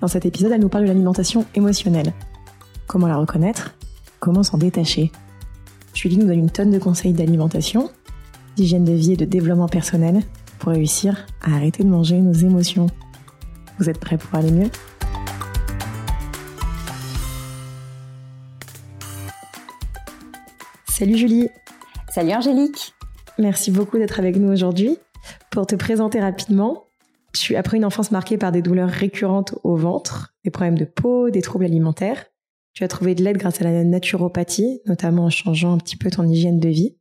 Dans cet épisode, elle nous parle de l'alimentation émotionnelle. Comment la reconnaître? Comment s'en détacher? Julie nous donne une tonne de conseils d'alimentation, d'hygiène de vie et de développement personnel pour réussir à arrêter de manger nos émotions. Vous êtes prêts pour aller mieux? Salut Julie Salut Angélique Merci beaucoup d'être avec nous aujourd'hui. Pour te présenter rapidement, suis après une enfance marquée par des douleurs récurrentes au ventre, des problèmes de peau, des troubles alimentaires. Tu as trouvé de l'aide grâce à la naturopathie, notamment en changeant un petit peu ton hygiène de vie.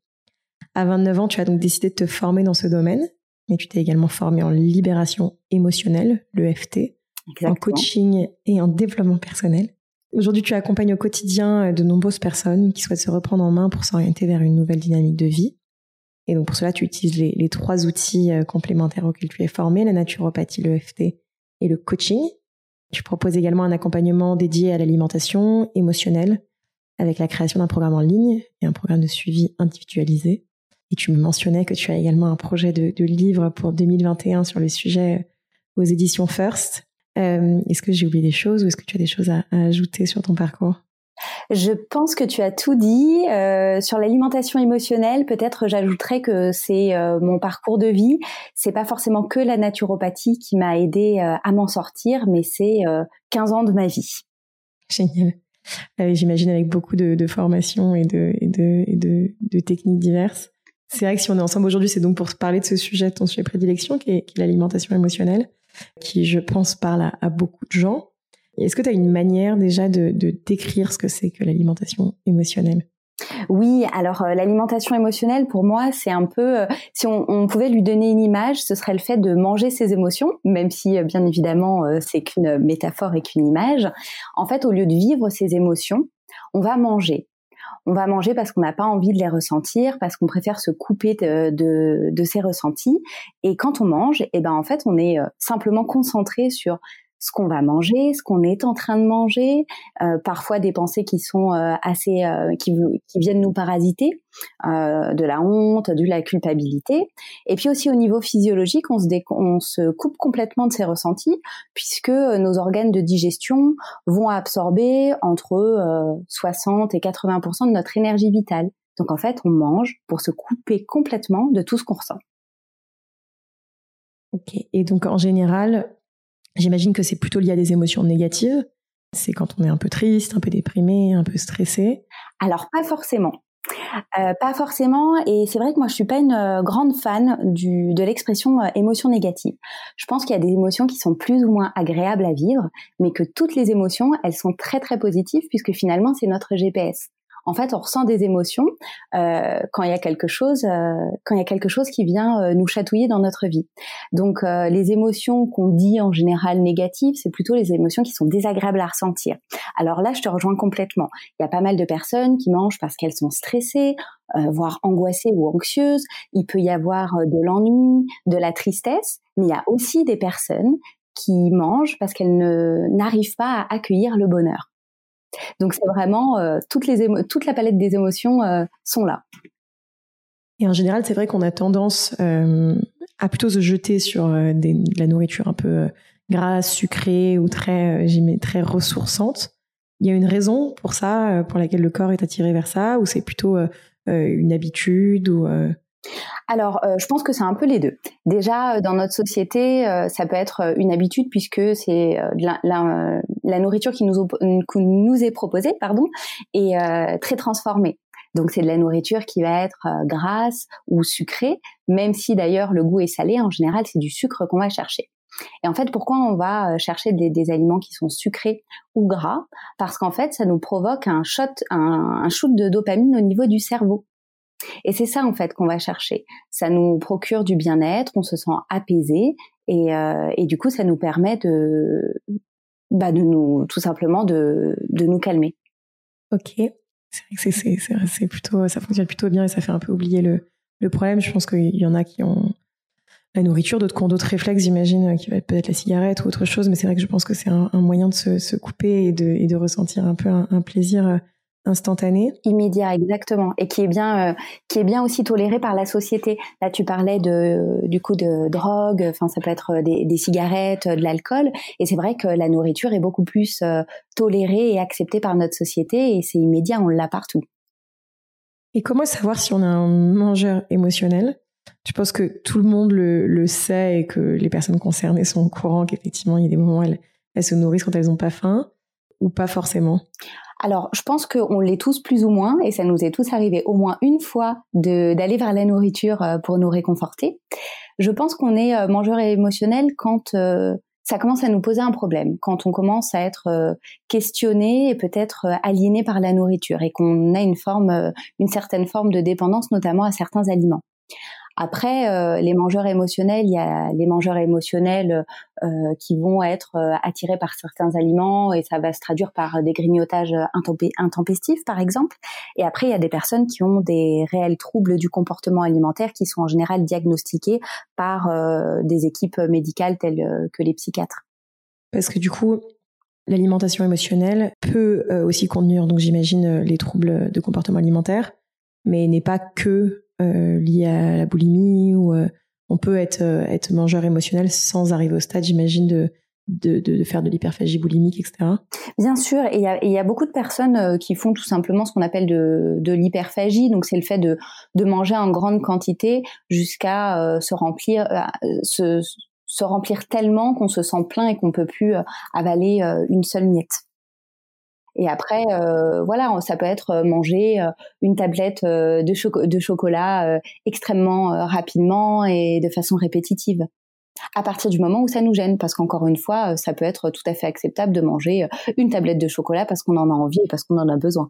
À 29 ans, tu as donc décidé de te former dans ce domaine, mais tu t'es également formé en libération émotionnelle, l'EFT, en coaching et en développement personnel. Aujourd'hui, tu accompagnes au quotidien de nombreuses personnes qui souhaitent se reprendre en main pour s'orienter vers une nouvelle dynamique de vie. Et donc pour cela, tu utilises les, trois outils euh, complémentaires auxquels tu es formé, la naturopathie, l'EFT et le coaching. Tu proposes également un accompagnement dédié à l'alimentation émotionnelle avec la création d'un programme en ligne et un programme de suivi individualisé. Et tu me mentionnais que tu as également un projet de, livre pour 2021 sur le sujet aux éditions First. Euh, est-ce que j'ai oublié des choses ou est-ce que tu as des choses à ajouter sur ton parcours? Je pense que tu as tout dit. Euh, sur l'alimentation émotionnelle, peut-être j'ajouterais que c'est euh, mon parcours de vie. C'est pas forcément que la naturopathie qui m'a aidé euh, à m'en sortir, mais c'est 15 ans de ma vie. Génial. J'imagine avec beaucoup de, formations et de, de, techniques diverses. C'est vrai que si on est ensemble aujourd'hui, c'est donc pour parler de ce sujet, ton sujet prédilection, qui est, l'alimentation émotionnelle, qui, je pense, parle à beaucoup de gens. Est-ce que tu as une manière déjà de, décrire ce que c'est que l'alimentation émotionnelle? Oui, alors euh, l'alimentation émotionnelle pour moi c'est un peu, euh, si on, pouvait lui donner une image, ce serait le fait de manger ses émotions, même si euh, bien évidemment c'est qu'une métaphore et qu'une image. En fait, au lieu de vivre ses émotions, on va manger. On va manger parce qu'on n'a pas envie de les ressentir, parce qu'on préfère se couper de, ces ressentis. Et quand on mange, eh ben en fait on est simplement concentré sur ce qu'on va manger, ce qu'on est en train de manger, euh, parfois des pensées qui sont euh, assez euh, qui, viennent nous parasiter, de la honte, de la culpabilité, et puis aussi au niveau physiologique, on se, coupe complètement de ces ressentis puisque nos organes de digestion vont absorber entre 60 et 80% de notre énergie vitale. Donc en fait, on mange pour se couper complètement de tout ce qu'on ressent. Ok. Et donc en général, J'imagine que c'est plutôt lié à des émotions négatives. C'est quand on est un peu triste, un peu déprimé, un peu stressé. Alors pas forcément. Euh, pas forcément, et c'est vrai que moi je suis pas une euh, grande fan de l'expression euh, émotion négative. Je pense qu'il y a des émotions qui sont plus ou moins agréables à vivre, mais que toutes les émotions, elles sont très très positives puisque finalement c'est notre GPS en fait, on ressent des émotions euh, quand il y a quelque chose, euh, quand il y a quelque chose qui vient euh, nous chatouiller dans notre vie. Donc, les émotions qu'on dit en général négatives, c'est plutôt les émotions qui sont désagréables à ressentir. Alors là, je te rejoins complètement. Il y a pas mal de personnes qui mangent parce qu'elles sont stressées, voire angoissées ou anxieuses. Il peut y avoir de l'ennui, de la tristesse, mais il y a aussi des personnes qui mangent parce qu'elles ne n'arrivent pas à accueillir le bonheur. Donc c'est vraiment euh, toutes les toute la palette des émotions euh, sont là. Et en général, c'est vrai qu'on a tendance euh, à plutôt se jeter sur de la nourriture un peu grasse, sucrée ou très, très ressourçante. Il y a une raison pour ça, pour laquelle le corps est attiré vers ça, ou c'est plutôt une habitude ou alors, euh, je pense que c'est un peu les deux. Déjà, euh, dans notre société, euh, ça peut être une habitude puisque c'est la, nourriture qui nous, nous est proposée, pardon, est très transformée. Donc, c'est de la nourriture qui va être grasse ou sucrée, même si d'ailleurs le goût est salé. En général, c'est du sucre qu'on va chercher. Et en fait, pourquoi on va chercher des, aliments qui sont sucrés ou gras? Parce qu'en fait, ça nous provoque un shot, un shoot de dopamine au niveau du cerveau. Et c'est ça en fait qu'on va chercher. Ça nous procure du bien-être, on se sent apaisé et, euh, du coup ça nous permet de bah nous tout simplement de, nous calmer. Ok, c'est vrai que ça fonctionne plutôt bien et ça fait un peu oublier le, problème. Je pense qu'il y en a qui ont la nourriture, d'autres qui ont d'autres réflexes, j'imagine, qui va être peut-être la cigarette ou autre chose, mais c'est vrai que je pense que c'est un, moyen de se, couper et de, et de ressentir un peu un plaisir euh, instantané. Immédiat, exactement, et qui est bien, euh, qui est bien aussi toléré par la société. Là, tu parlais de, du coup de drogue, enfin ça peut être des, des cigarettes, de l'alcool, et c'est vrai que la nourriture est beaucoup plus euh, tolérée et acceptée par notre société, et c'est immédiat, on l'a partout. Et comment savoir si on a un mangeur émotionnel? Tu penses que tout le monde le, le, sait et que les personnes concernées sont au courant qu'effectivement il y a des moments où elles, elles se nourrissent quand elles n'ont pas faim, ou pas forcément? Alors, je pense qu'on l'est tous plus ou moins, et ça nous est tous arrivé au moins une fois d'aller vers la nourriture euh, pour nous réconforter. Je pense qu'on est euh, mangeur émotionnel quand euh, ça commence à nous poser un problème, quand on commence à être questionné et peut-être aliéné par la nourriture, et qu'on a une forme, une certaine forme de dépendance, notamment à certains aliments. Après, euh, les mangeurs émotionnels, il y a les mangeurs émotionnels euh, qui vont être euh, attirés par certains aliments et ça va se traduire par des grignotages intempestifs, par exemple. Et après, il y a des personnes qui ont des réels troubles du comportement alimentaire qui sont en général diagnostiqués par des équipes médicales telles que les psychiatres. Parce que du coup, l'alimentation émotionnelle peut aussi contenir, donc j'imagine, les troubles de comportement alimentaire, mais n'est pas que liées à la boulimie ou euh, on peut être euh, être mangeur émotionnel sans arriver au stade, j'imagine, de de, de, faire de l'hyperphagie boulimique, etc. Bien sûr, et il y a, y a, beaucoup de personnes qui font tout simplement ce qu'on appelle de, de l'hyperphagie, donc c'est le fait de, de manger en grande quantité jusqu'à se remplir, se, se remplir tellement qu'on se sent plein et qu'on peut plus avaler une seule miette. Et après, euh, voilà, ça peut être euh, manger euh, une tablette de, chocolat extrêmement rapidement et de façon répétitive. À partir du moment où ça nous gêne, parce qu'encore une fois, ça peut être tout à fait acceptable de manger une tablette de chocolat parce qu'on en a envie et parce qu'on en a besoin.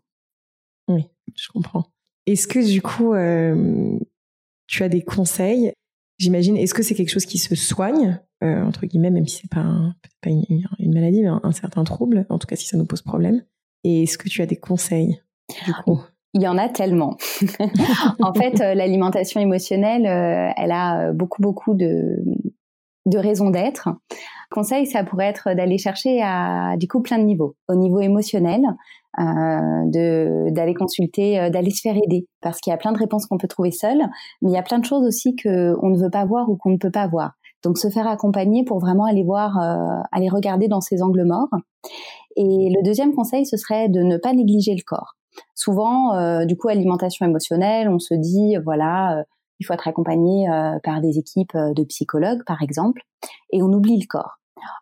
Oui, je comprends. Est-ce que du coup, tu as des conseils? J'imagine, est-ce que c'est quelque chose qui se soigne, entre guillemets, même si c'est pas, pas une, maladie, mais un, certain trouble, en tout cas si ça nous pose problème et est-ce que tu as des conseils il y en a tellement. en fait, euh, l'alimentation émotionnelle, euh, elle a euh, beaucoup, beaucoup de, de raisons d'être. Conseil, ça pourrait être d'aller chercher à du coup plein de niveaux. Au niveau émotionnel, de d'aller consulter, d'aller se faire aider, parce qu'il y a plein de réponses qu'on peut trouver seul, mais il y a plein de choses aussi que on ne veut pas voir ou qu'on ne peut pas voir. Donc se faire accompagner pour vraiment aller voir, aller regarder dans ces angles morts. Et le deuxième conseil, ce serait de ne pas négliger le corps. Souvent, euh, du coup, alimentation émotionnelle, on se dit, voilà, euh, il faut être accompagné euh, par des équipes de psychologues, par exemple, et on oublie le corps.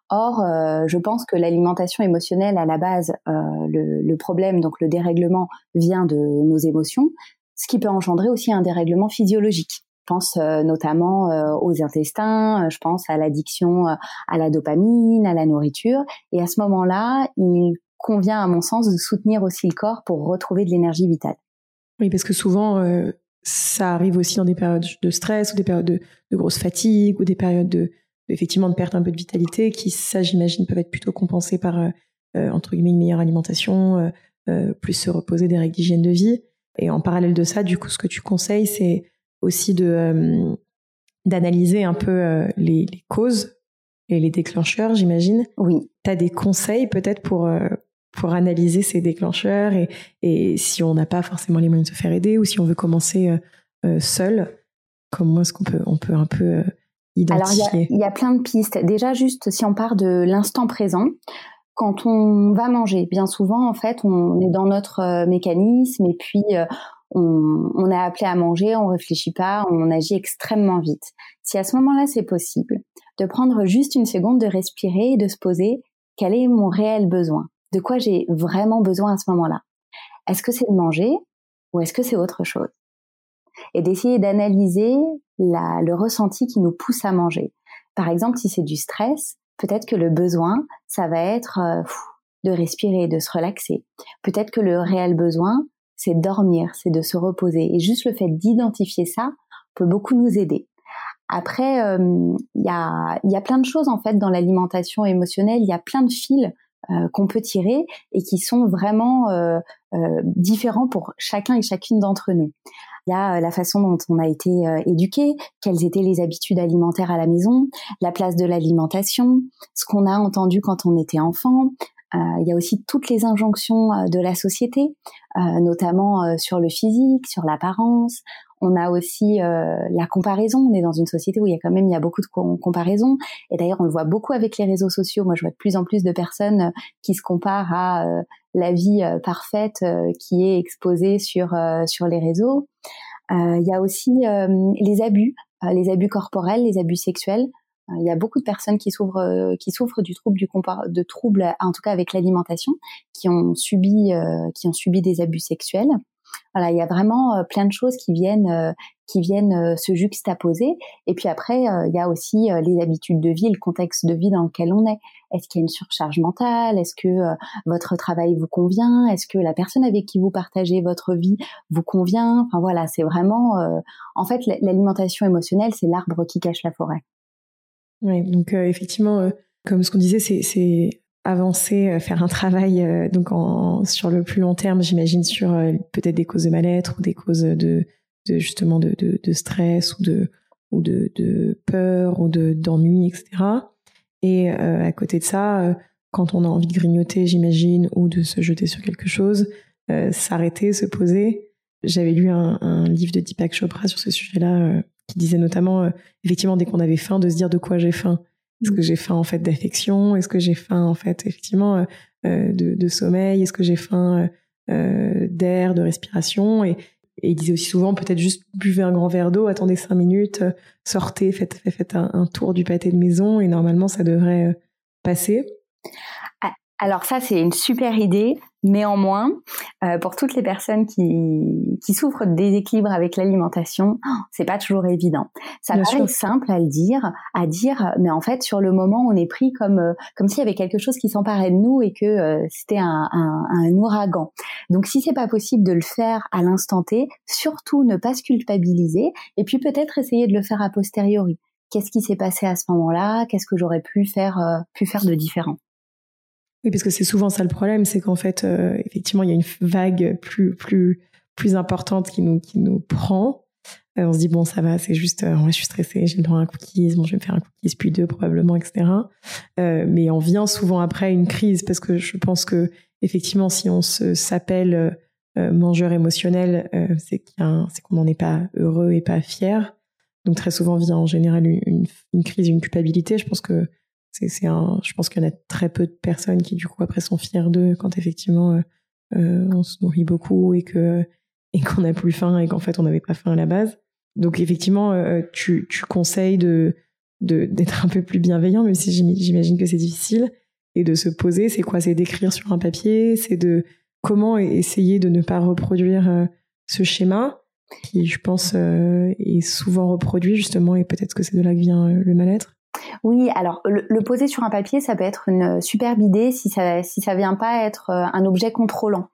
Or, je pense que l'alimentation émotionnelle, à la base, le, le, problème, donc le dérèglement, vient de nos émotions, ce qui peut engendrer aussi un dérèglement physiologique. Pense euh, notamment euh, aux intestins, euh, je pense à l'addiction à la dopamine, à la nourriture. Et à ce moment-là, il convient, à mon sens, de soutenir aussi le corps pour retrouver de l'énergie vitale. Oui, parce que souvent, ça arrive aussi dans des périodes de stress ou des périodes de, de grosse fatigue ou des périodes de, effectivement de perte un peu de vitalité qui, ça, j'imagine, peuvent être plutôt compensées par entre guillemets une meilleure alimentation, plus se reposer des règles d'hygiène de vie. Et en parallèle de ça, du coup, ce que tu conseilles, c'est aussi de euh, d'analyser un peu euh, les, les, causes et les déclencheurs, j'imagine. Oui. Tu as des conseils peut-être pour euh, pour analyser ces déclencheurs et, et si on n'a pas forcément les moyens de se faire aider ou si on veut commencer seul, comment est-ce qu'on peut on peut un peu identifier Alors il y, y a, plein de pistes. Déjà juste si on part de l'instant présent, quand on va manger, bien souvent en fait on est dans notre mécanisme et puis on, on a appelé à manger, on réfléchit pas, on agit extrêmement vite. Si à ce moment-là c'est possible, de prendre juste une seconde, de respirer et de se poser quel est mon réel besoin, de quoi j'ai vraiment besoin à ce moment-là? Est-ce que c'est de manger ou est-ce que c'est autre chose? Et d'essayer d'analyser le ressenti qui nous pousse à manger. Par exemple, si c'est du stress, peut-être que le besoin, ça va être euh, de respirer, de se relaxer. Peut-être que le réel besoin, c'est dormir, c'est de se reposer. Et juste le fait d'identifier ça peut beaucoup nous aider. Après, euh, il y, a, plein de choses en fait dans l'alimentation émotionnelle. Il y a plein de fils qu'on peut tirer et qui sont vraiment différents pour chacun et chacune d'entre nous. Il y a la façon dont on a été éduqué, quelles étaient les habitudes alimentaires à la maison, la place de l'alimentation, ce qu'on a entendu quand on était enfant, euh, il y a aussi toutes les injonctions euh, de la société, euh, notamment sur le physique, sur l'apparence. On a aussi la comparaison. On est dans une société où il y a quand même il y a beaucoup de comparaisons. Et d'ailleurs, on le voit beaucoup avec les réseaux sociaux. Moi, je vois de plus en plus de personnes qui se comparent à la vie parfaite qui est exposée sur sur les réseaux. il y a aussi les abus, les abus corporels, les abus sexuels. Il y a beaucoup de personnes qui souffrent, euh, qui souffrent du trouble du de troubles, en tout cas avec l'alimentation, qui ont subi, euh, qui ont subi des abus sexuels. Voilà, il y a vraiment euh, plein de choses qui viennent, qui viennent se juxtaposer. Et puis après, il y a aussi les habitudes de vie, le contexte de vie dans lequel on est. Est-ce qu'il y a une surcharge mentale? Est-ce que votre travail vous convient? Est-ce que la personne avec qui vous partagez votre vie vous convient? Enfin voilà, c'est vraiment, en fait, l'alimentation émotionnelle, c'est l'arbre qui cache la forêt. Oui, donc euh, effectivement, euh, comme ce qu'on disait, c'est avancer, euh, faire un travail donc en, sur le plus long terme, j'imagine sur peut-être des causes de mal-être ou des causes de, de justement de, de, stress ou de ou de, de peur ou de d'ennui, etc. Et à côté de ça, quand on a envie de grignoter, j'imagine, ou de se jeter sur quelque chose, s'arrêter, se poser. J'avais lu un, un, livre de Deepak Chopra sur ce sujet-là qui disait notamment, euh, effectivement, dès qu'on avait faim, de se dire de quoi j'ai faim. Est-ce que mm. j'ai faim en fait d'affection? Est-ce que j'ai faim en fait effectivement euh, euh, de, de, sommeil? Est-ce que j'ai faim d'air, de respiration? Et, et, il disait aussi souvent peut-être juste buvez un grand verre d'eau, attendez cinq minutes, sortez, faites, faites, un, un, tour du pâté de maison et normalement ça devrait passer. Alors ça, c'est une super idée. Néanmoins, euh, pour toutes les personnes qui, qui souffrent de déséquilibre avec l'alimentation, oh, c'est pas toujours évident. Ça paraît simple à le dire, à dire, mais en fait, sur le moment, on est pris comme euh, comme s'il y avait quelque chose qui s'emparait de nous et que euh, c'était un, un, un, ouragan. Donc, si c'est pas possible de le faire à l'instant T, surtout ne pas se culpabiliser et puis peut-être essayer de le faire a posteriori. Qu'est-ce qui s'est passé à ce moment-là? Qu'est-ce que j'aurais pu faire pu faire de différent? Oui, parce que c'est souvent ça le problème, c'est qu'en fait, euh, effectivement, il y a une vague plus plus plus importante qui nous qui nous prend. Euh, on se dit bon, ça va, c'est juste, euh, je suis stressée, j'ai le droit à un cookies, bon, je vais me faire un cookies puis deux probablement, etc. mais on vient souvent après une crise parce que je pense que effectivement, si on s'appelle mangeur émotionnel, c'est qu'on n'en est pas heureux et pas fier. Donc très souvent vient en général une, une crise, une culpabilité. Je pense que c'est un je pense qu'il y en a très peu de personnes qui du coup après sont fiers d'eux quand effectivement euh, euh, on se nourrit beaucoup et que et qu'on n'a plus faim et qu'en fait on n'avait pas faim à la base. Donc effectivement euh, tu, tu conseilles de d'être un peu plus bienveillant même si j'imagine que c'est difficile. Et de se poser c'est quoi? C'est d'écrire sur un papier c'est de comment essayer de ne pas reproduire ce schéma qui je pense est souvent reproduit justement et peut-être que c'est de là que vient le mal-être oui, alors le, poser sur un papier, ça peut être une superbe idée si ça si ça vient pas être euh, un objet contrôlant,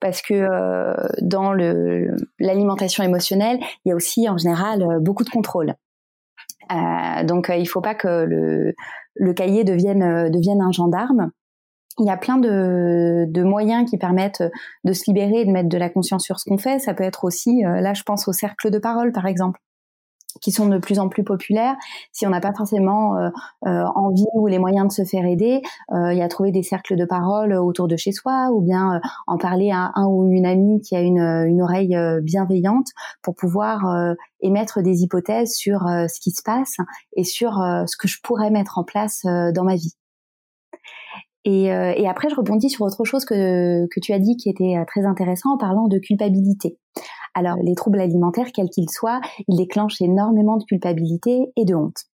parce que euh, dans le l'alimentation émotionnelle, il y a aussi en général euh, beaucoup de contrôle. donc il faut pas que le le cahier devienne devienne un gendarme. Il y a plein de, de moyens qui permettent de se libérer et de mettre de la conscience sur ce qu'on fait. Ça peut être aussi, là je pense au cercle de parole par exemple qui sont de plus en plus populaires. Si on n'a pas forcément euh, euh, envie ou les moyens de se faire aider, euh, il y a trouver des cercles de parole autour de chez soi ou bien en parler à un ou une amie qui a une, une oreille bienveillante pour pouvoir émettre des hypothèses sur ce qui se passe et sur ce que je pourrais mettre en place dans ma vie. Et, et, après, je rebondis sur autre chose que, que tu as dit qui était très intéressant en parlant de culpabilité. Alors les troubles alimentaires, quels qu'ils soient, ils déclenchent énormément de culpabilité et de honte.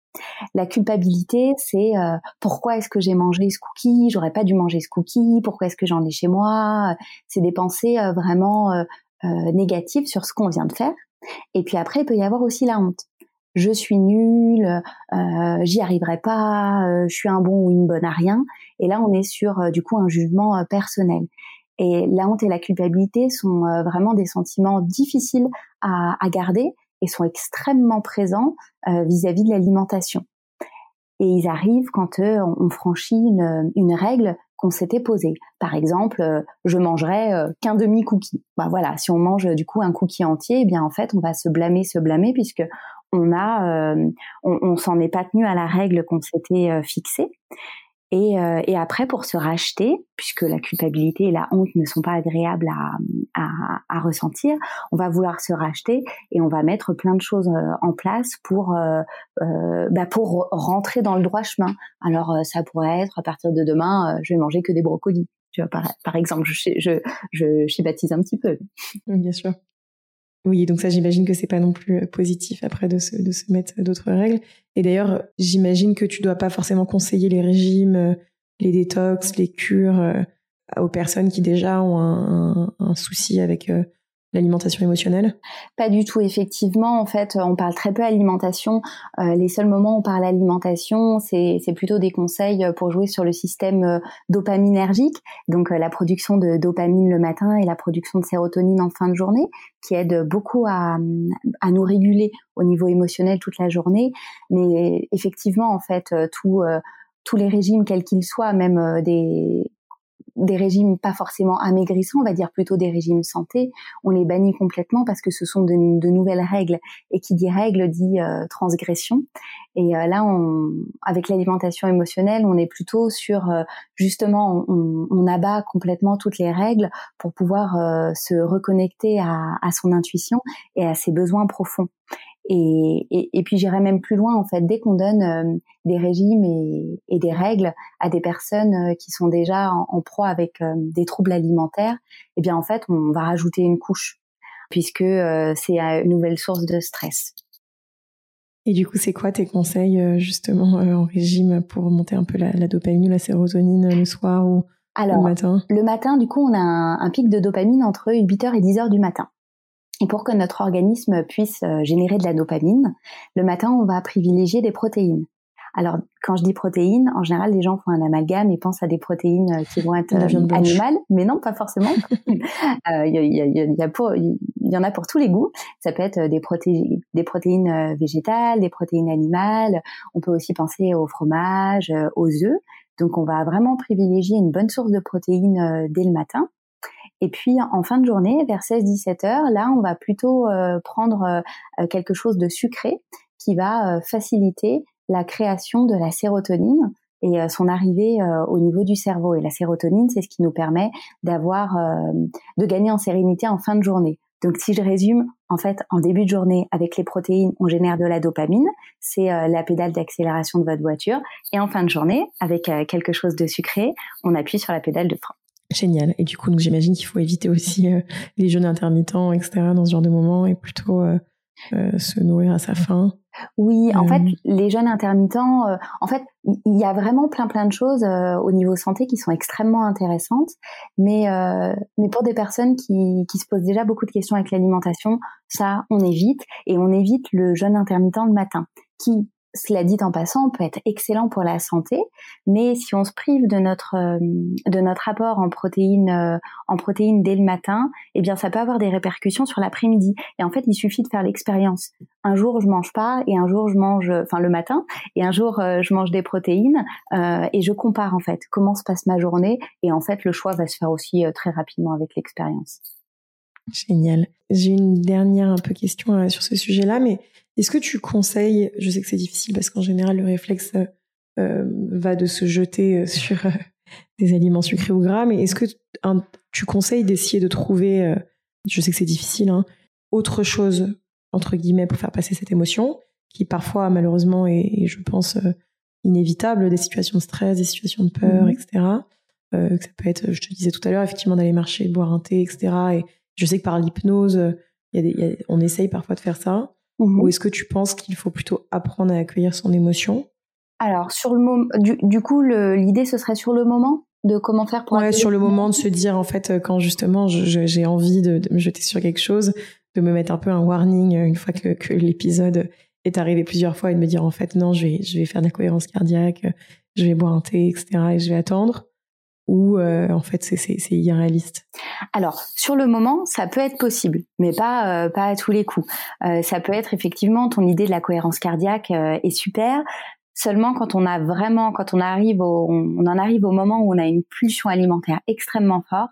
La culpabilité, c'est euh, pourquoi est-ce que j'ai mangé ce cookie? J'aurais pas dû manger ce cookie. Pourquoi est-ce que j'en ai chez moi? C'est des pensées euh, vraiment euh, négatives sur ce qu'on vient de faire. Et puis après, il peut y avoir aussi la honte. Je suis nulle, j'y arriverai pas, je suis un bon ou une bonne à rien. Et là, on est sur du coup un jugement personnel. Et la honte et la culpabilité sont euh, vraiment des sentiments difficiles à, garder et sont extrêmement présents euh, vis-à-vis de l'alimentation. Et ils arrivent quand euh, on franchit une, règle qu'on s'était posé. Par exemple, je mangerai qu'un demi cookie. Bah voilà, si on mange du coup un cookie entier, eh bien en fait on va se blâmer, se blâmer puisque on a, on s'en est pas tenu à la règle qu'on s'était fixée. Et, euh, et, après, pour se racheter, puisque la culpabilité et la honte ne sont pas agréables à, à, à ressentir, on va vouloir se racheter et on va mettre plein de choses euh, en place pour euh, euh, bah pour rentrer dans le droit chemin. Alors, euh, ça pourrait être à partir de demain, je vais manger que des brocolis. Tu vois, par, exemple, je, je, je schématise un petit peu. Bien sûr. Oui, donc ça, j'imagine que c'est pas non plus euh, positif après de se, mettre d'autres règles. Et d'ailleurs, j'imagine que tu dois pas forcément conseiller les régimes, euh, les détox, les cures euh, aux personnes qui déjà ont un, souci avec l'alimentation émotionnelle? Pas du tout, effectivement. En fait, on parle très peu alimentation. Euh, les seuls moments où on parle alimentation, c'est plutôt des conseils pour jouer sur le système euh, dopaminergique, donc euh, la production de dopamine le matin et la production de sérotonine en fin de journée, qui aide beaucoup à, à nous réguler au niveau émotionnel toute la journée. Mais effectivement, en fait, tout tous les régimes, quels qu'ils soient, même des, des régimes pas forcément amaigrissants, on va dire plutôt des régimes santé, on les bannit complètement parce que ce sont de, nouvelles règles et qui dit règle dit euh, transgression. Et euh, là, on, avec l'alimentation émotionnelle, on est plutôt sur euh, justement, on, abat complètement toutes les règles pour pouvoir se reconnecter à son intuition et à ses besoins profonds. Et, et, et, puis j'irai même plus loin en fait. Dès qu'on donne euh, des régimes et, et, des règles à des personnes euh, qui sont déjà en, proie avec euh, des troubles alimentaires, eh bien en fait on va rajouter une couche puisque c'est une nouvelle source de stress. Et du coup, c'est quoi tes conseils justement en régime pour monter un peu la, la dopamine ou la sérotonine le soir ou le matin? Le matin, du coup, on a un, un pic de dopamine entre 8h et 10h du matin. Et pour que notre organisme puisse euh, générer de la dopamine, le matin, on va privilégier des protéines. Alors, quand je dis protéines, en général, les gens font un amalgame et pensent à des protéines euh, qui vont être euh, animales, mais non, pas forcément. Il y, en a pour tous les goûts. Ça peut être des, des protéines végétales, des protéines animales. On peut aussi penser au fromage, aux œufs. Donc, on va vraiment privilégier une bonne source de protéines dès le matin. Et puis en fin de journée, vers 16-17 heures, là, on va plutôt euh, prendre euh, quelque chose de sucré qui va euh, faciliter la création de la sérotonine et son arrivée au niveau du cerveau. Et la sérotonine, c'est ce qui nous permet d'avoir, de gagner en sérénité en fin de journée. Donc si je résume, en fait, en début de journée, avec les protéines, on génère de la dopamine, c'est la pédale d'accélération de votre voiture, et en fin de journée, avec quelque chose de sucré, on appuie sur la pédale de frein. Génial. Et du coup, donc j'imagine qu'il faut éviter aussi euh, les jeûnes intermittents, etc. dans ce genre de moment et plutôt euh, euh, se nourrir à sa faim. Oui, en fait, les jeûnes intermittents, en fait, il y a vraiment plein plein de choses au niveau santé qui sont extrêmement intéressantes, mais mais pour des personnes qui qui se posent déjà beaucoup de questions avec l'alimentation, ça on évite et on évite le jeûne intermittent le matin, qui cela dit en passant, peut être excellent pour la santé, mais si on se prive de notre euh, de notre apport en protéines euh, en dès le matin, eh bien ça peut avoir des répercussions sur l'après-midi. Et en fait, il suffit de faire l'expérience. Un jour je mange pas et un jour je mange, enfin le matin, et un jour euh, je mange des protéines et je compare en fait comment se passe ma journée. Et en fait, le choix va se faire aussi très rapidement avec l'expérience. Génial. J'ai une dernière un peu question sur ce sujet-là, mais est-ce que tu conseilles, je sais que c'est difficile parce qu'en général le réflexe euh, va de se jeter euh, sur euh, des aliments sucrés ou gras, mais est-ce que tu conseilles d'essayer de trouver, je sais que c'est difficile, hein, autre chose entre guillemets pour faire passer cette émotion qui parfois malheureusement est, je pense inévitable, des situations de stress, des situations de peur, mmh etc. ça peut être, je te disais tout à l'heure, effectivement d'aller marcher, boire un thé, etc. Et je sais que par l'hypnose, on essaye parfois de faire ça. Ou mhm. est-ce que tu penses qu'il faut plutôt apprendre à accueillir son émotion? Alors, sur le moment, du, coup, l'idée ce serait sur le moment de comment faire pour. Ouais, sur le moment de se dire en fait euh, quand justement j'ai envie de, me jeter sur quelque chose, de me mettre un peu un warning euh, une fois que, que l'épisode est arrivé plusieurs fois et de me dire en fait non, je vais je vais faire de la cohérence cardiaque, je vais boire un thé, etc. et je vais attendre ou euh, en fait c'est irréaliste Alors sur le moment, ça peut être possible, mais pas euh, pas à tous les coups. Euh, ça peut être effectivement ton idée de la cohérence cardiaque est super. Seulement quand on a vraiment, quand on arrive au, on en arrive au moment où on a une pulsion alimentaire extrêmement forte,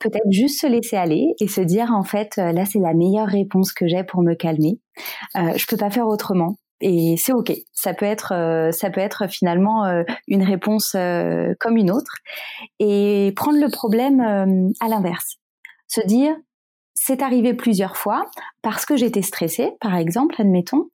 peut-être juste se laisser aller et se dire en fait euh, là c'est la meilleure réponse que j'ai pour me calmer. Euh, je peux pas faire autrement et c'est ok. Ça peut être, euh, ça peut être finalement euh, une réponse comme une autre et prendre le problème à l'inverse. Se dire c'est arrivé plusieurs fois parce que j'étais stressée, par exemple, admettons.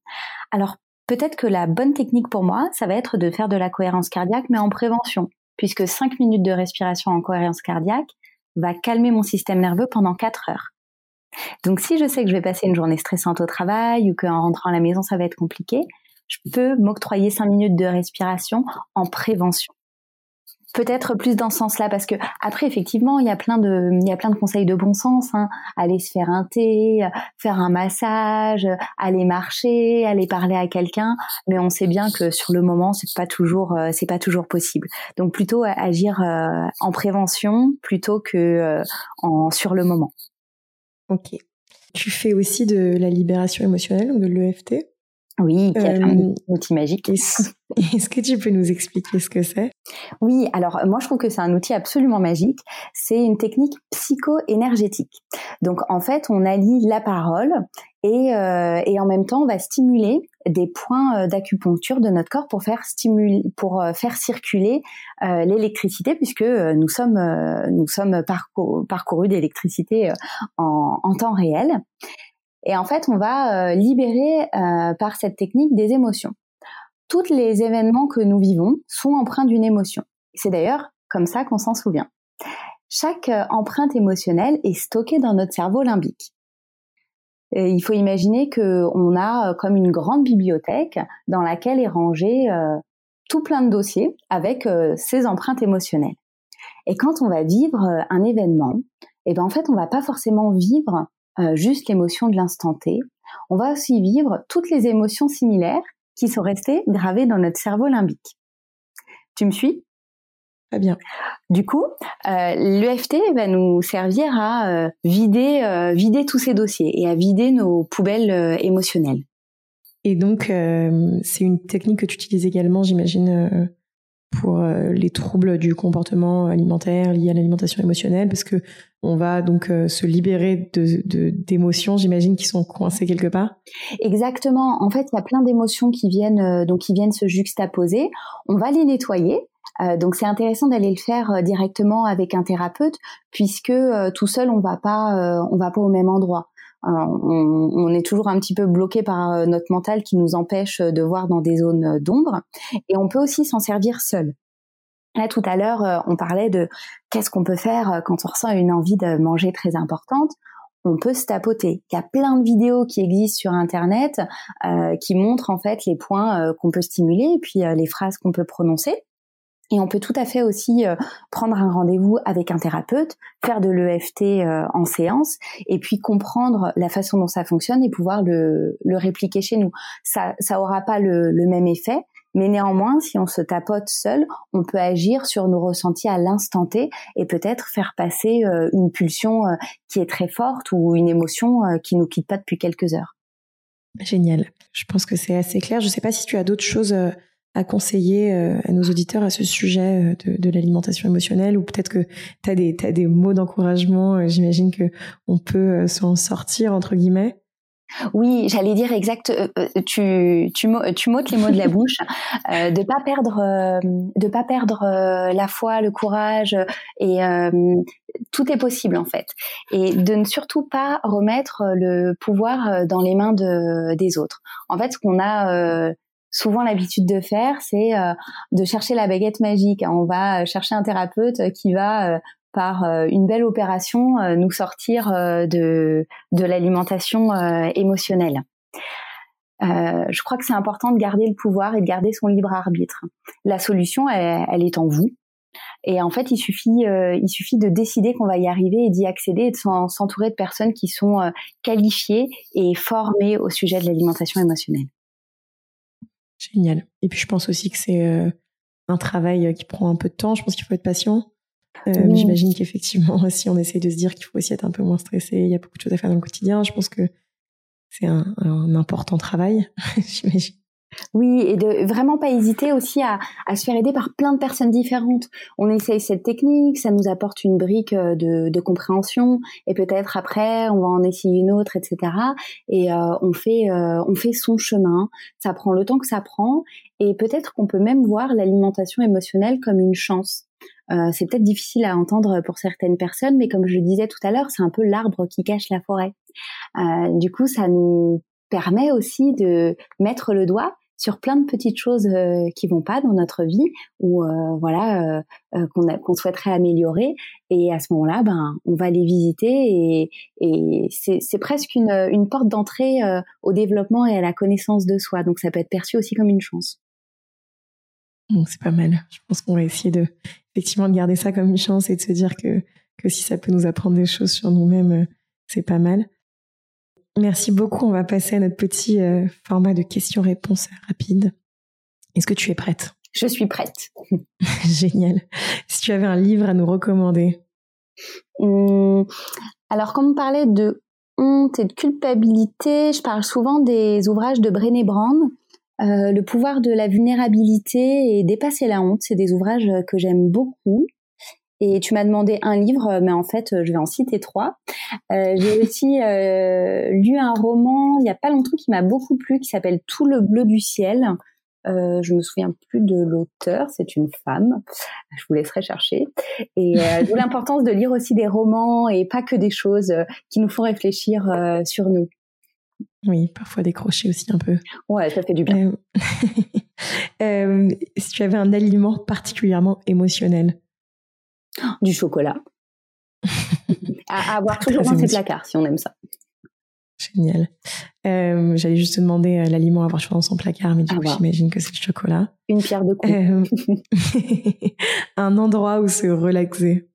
Alors peut-être que la bonne technique pour moi, ça va être de faire de la cohérence cardiaque, mais en prévention, puisque 5 minutes de respiration en cohérence cardiaque va calmer mon système nerveux pendant 4 heures. Donc si je sais que je vais passer une journée stressante au travail ou qu'en rentrant à la maison ça va être compliqué, je peux m'octroyer 5 minutes de respiration en prévention. Peut-être plus dans ce sens-là parce que après effectivement il y a plein de conseils de bon sens hein. aller se faire un thé faire un massage aller marcher aller parler à quelqu'un. Mais on sait bien que sur le moment c'est pas toujours euh, possible. Donc plutôt agir euh, en prévention plutôt que euh, sur le moment ok tu fais aussi de la libération émotionnelle ou de l'EFT oui, qui est un outil magique. Est-ce que tu peux nous expliquer ce que c'est? Oui, alors moi je trouve que c'est un outil absolument magique. C'est une technique psycho-énergétique. Donc en fait, on allie la parole et, euh, et en même temps, on va stimuler des points euh, d'acupuncture de notre corps pour faire stimuler, pour euh, faire circuler euh, l'électricité, puisque nous sommes nous sommes parcourus d'électricité en, temps réel. Et en fait, on va libérer par cette technique des émotions tous les événements que nous vivons sont empreints d'une émotion. C'est d'ailleurs comme ça qu'on s'en souvient. Chaque empreinte émotionnelle est stockée dans notre cerveau limbique. Et il faut imaginer qu'on a euh, comme une grande bibliothèque dans laquelle est rangé euh, tout plein de dossiers avec ces empreintes émotionnelles. Et quand on va vivre un événement, eh ben en fait on va pas forcément vivre juste l'émotion de l'instant T. On va aussi vivre toutes les émotions similaires qui sont restés gravés dans notre cerveau limbique. Tu me suis? Très bien. Du coup, euh, l'EFT va nous servir à euh, vider, euh, vider tous ces dossiers et à vider nos poubelles émotionnelles. Et donc, c'est une technique que tu utilises également, j'imagine, pour les troubles du comportement alimentaire liés à l'alimentation émotionnelle parce que on va donc se libérer de d'émotions j'imagine qui sont coincées quelque part exactement en fait il y a plein d'émotions qui viennent donc qui viennent se juxtaposer on va les nettoyer donc c'est intéressant d'aller le faire directement avec un thérapeute puisque tout seul on va pas on va pas au même endroit on, est toujours un petit peu bloqué par euh, notre mental qui nous empêche de voir dans des zones d'ombre. Et on peut aussi s'en servir seul. Là, tout à l'heure, euh, on parlait de qu'est-ce qu'on peut faire euh, quand on ressent une envie de manger très importante. On peut se tapoter. Il y a plein de vidéos qui existent sur Internet qui montrent en fait les points qu'on peut stimuler et puis les phrases qu'on peut prononcer. Et on peut tout à fait aussi euh, prendre un rendez-vous avec un thérapeute, faire de l'EFT euh, en séance, et puis comprendre la façon dont ça fonctionne et pouvoir le, répliquer chez nous. Ça, ça aura pas le, même effet, mais néanmoins, si on se tapote seul, on peut agir sur nos ressentis à l'instant T et peut-être faire passer euh, une pulsion qui est très forte ou une émotion qui nous quitte pas depuis quelques heures. Génial. Je pense que c'est assez clair. Je sais pas si tu as d'autres choses à conseiller euh, à nos auditeurs à ce sujet euh, de, l'alimentation émotionnelle ou peut-être que tu as des, as des mots d'encouragement, euh, j'imagine que on peut s'en sortir entre guillemets. Oui, j'allais dire exact. tu tu tu m'ôtes les mots de la bouche. de pas perdre de pas perdre la foi, le courage et tout est possible en fait. Et de ne surtout pas remettre le pouvoir dans les mains de des autres. En fait, ce qu'on a souvent l'habitude de faire, c'est euh, de chercher la baguette magique. On va chercher un thérapeute qui va euh, par euh, une belle opération nous sortir de, de l'alimentation émotionnelle. je crois que c'est important de garder le pouvoir et de garder son libre arbitre. La solution, elle, est en vous. Et en fait, il suffit, il suffit de décider qu'on va y arriver et d'y accéder et de s'entourer de personnes qui sont qualifiées et formées au sujet de l'alimentation émotionnelle. Génial. Et puis je pense aussi que c'est euh, un travail euh, qui prend un peu de temps. Je pense qu'il faut être patient. Euh, J'imagine qu'effectivement, si on essaie de se dire qu'il faut aussi être un peu moins stressé, il y a beaucoup de choses à faire dans le quotidien. Je pense que c'est un, un, important travail, j'imagine. Oui, et de vraiment pas hésiter aussi à, à, se faire aider par plein de personnes différentes. On essaye cette technique, ça nous apporte une brique euh, de, de compréhension, et peut-être après on va en essayer une autre, etc. Et euh, on fait euh, on fait son chemin. Ça prend le temps que ça prend, et peut-être qu'on peut même voir l'alimentation émotionnelle comme une chance. Euh, c'est peut-être difficile à entendre pour certaines personnes, mais comme je le disais tout à l'heure, c'est un peu l'arbre qui cache la forêt. Euh, du coup, ça nous permet aussi de mettre le doigt sur plein de petites choses euh, qui vont pas dans notre vie ou euh, voilà euh, qu'on qu'on souhaiterait améliorer. Et à ce moment-là ben on va les visiter et, et c'est presque une, une porte d'entrée au développement et à la connaissance de soi. Donc ça peut être perçu aussi comme une chance. C'est pas mal. Je pense qu'on va essayer de effectivement de garder ça comme une chance et de se dire que que si ça peut nous apprendre des choses sur nous-mêmes c'est pas mal Merci beaucoup. On va passer à notre petit euh, format de questions-réponses rapides. Est-ce que tu es prête? Je suis prête. Génial. Si tu avais un livre à nous recommander. Hum, alors, comme on parlait de honte et de culpabilité, je parle souvent des ouvrages de Brené Brown. Euh, le pouvoir de la vulnérabilité et dépasser la honte, c'est des ouvrages que j'aime beaucoup. Et tu m'as demandé un livre, mais en fait, je vais en citer trois. Euh, j'ai aussi euh, lu un roman il n'y a pas longtemps qui m'a beaucoup plu, qui s'appelle Tout le bleu du ciel. Euh, je me souviens plus de l'auteur, c'est une femme. Je vous laisserai chercher. Et euh, d'où l'importance de lire aussi des romans et pas que des choses euh, qui nous font réfléchir euh, sur nous. Oui, parfois décrocher aussi un peu. Ouais, ça fait du bien. si tu avais un aliment particulièrement émotionnel, du chocolat. à, avoir toujours dans ses placards, si on aime ça. Génial. Euh, j'allais juste te demander euh, l'aliment à avoir dans son placard, mais du coup, j'imagine que c'est le chocolat. Une pierre de coups. Euh, un endroit où se relaxer.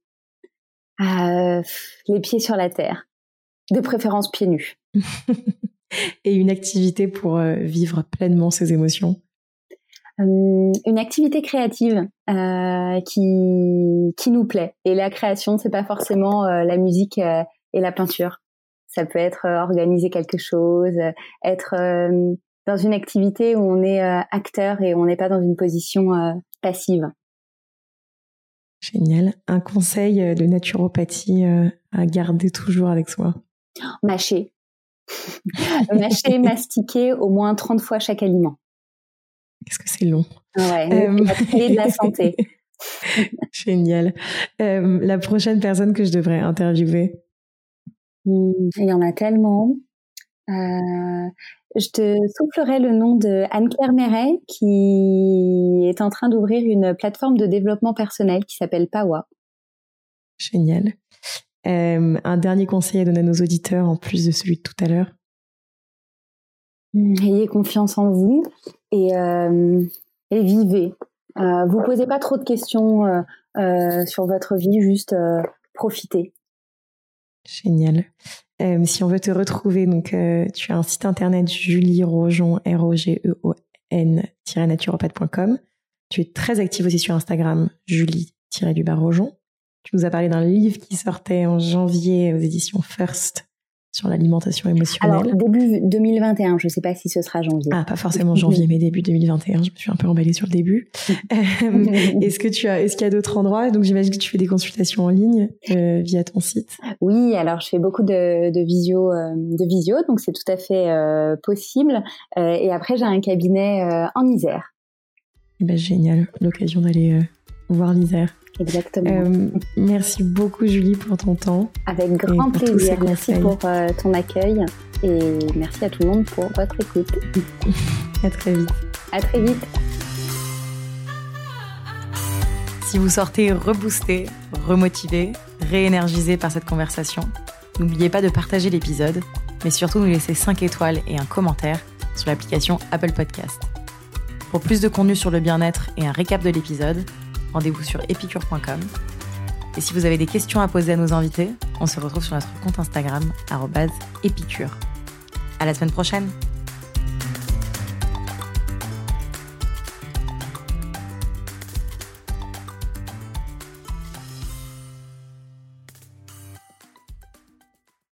les pieds sur la terre. De préférence pieds nus. Et une activité pour vivre pleinement ses émotions. Euh, une activité créative euh, qui qui nous plaît. Et la création, c'est pas forcément euh, la musique et la peinture. Ça peut être organiser quelque chose, être dans une activité où on est acteur et on n'est pas dans une position passive. Génial. Un conseil de naturopathie à garder toujours avec soi? Mâcher. Mâcher, mastiquer au moins 30 fois chaque aliment. Qu'est-ce que c'est long. Ouais, euh... de la santé. Génial. Euh, la prochaine personne que je devrais interviewer? Il y en a tellement. Euh, je te soufflerai le nom de Anne-Claire Méret qui est en train d'ouvrir une plateforme de développement personnel qui s'appelle Pawa. Génial. Euh, un dernier conseil à donner à nos auditeurs en plus de celui de tout à l'heure Ayez confiance en vous et, euh, et vivez. Euh, vous posez pas trop de questions euh, euh sur votre vie, juste profitez. Génial. Si on veut te retrouver, donc tu as un site internet Julie Rojon R O G E O N naturopathe.com. Tu es très active aussi sur Instagram Julie du Rojon. Tu nous as parlé d'un livre qui sortait en janvier aux éditions First sur l'alimentation émotionnelle Alors, début 2021, je ne sais pas si ce sera janvier. Ah, pas forcément janvier, mais début 2021. Je me suis un peu emballée sur le début. Euh, est-ce que tu as, est-ce qu'il y a d'autres endroits? Donc, j'imagine que tu fais des consultations en ligne euh, via ton site. Oui, alors je fais beaucoup de, de visio, euh, de visio, donc c'est tout à fait euh, possible. Et après, j'ai un cabinet en Isère. Eh ben, génial, l'occasion d'aller voir l'Isère. Exactement. Euh, merci beaucoup Julie pour ton temps. Avec grand plaisir. Merci pour euh, ton accueil et merci à tout le monde pour votre écoute. à très vite. À très vite. Si vous sortez reboosté, remotivé, réénergisé par cette conversation, n'oubliez pas de partager l'épisode, mais surtout nous laisser 5 étoiles et un commentaire sur l'application Apple Podcast. Pour plus de contenu sur le bien-être et un récap de l'épisode, rendez-vous sur epicure.com. Et si vous avez des questions à poser à nos invités, on se retrouve sur notre compte Instagram, épicure. À la semaine prochaine!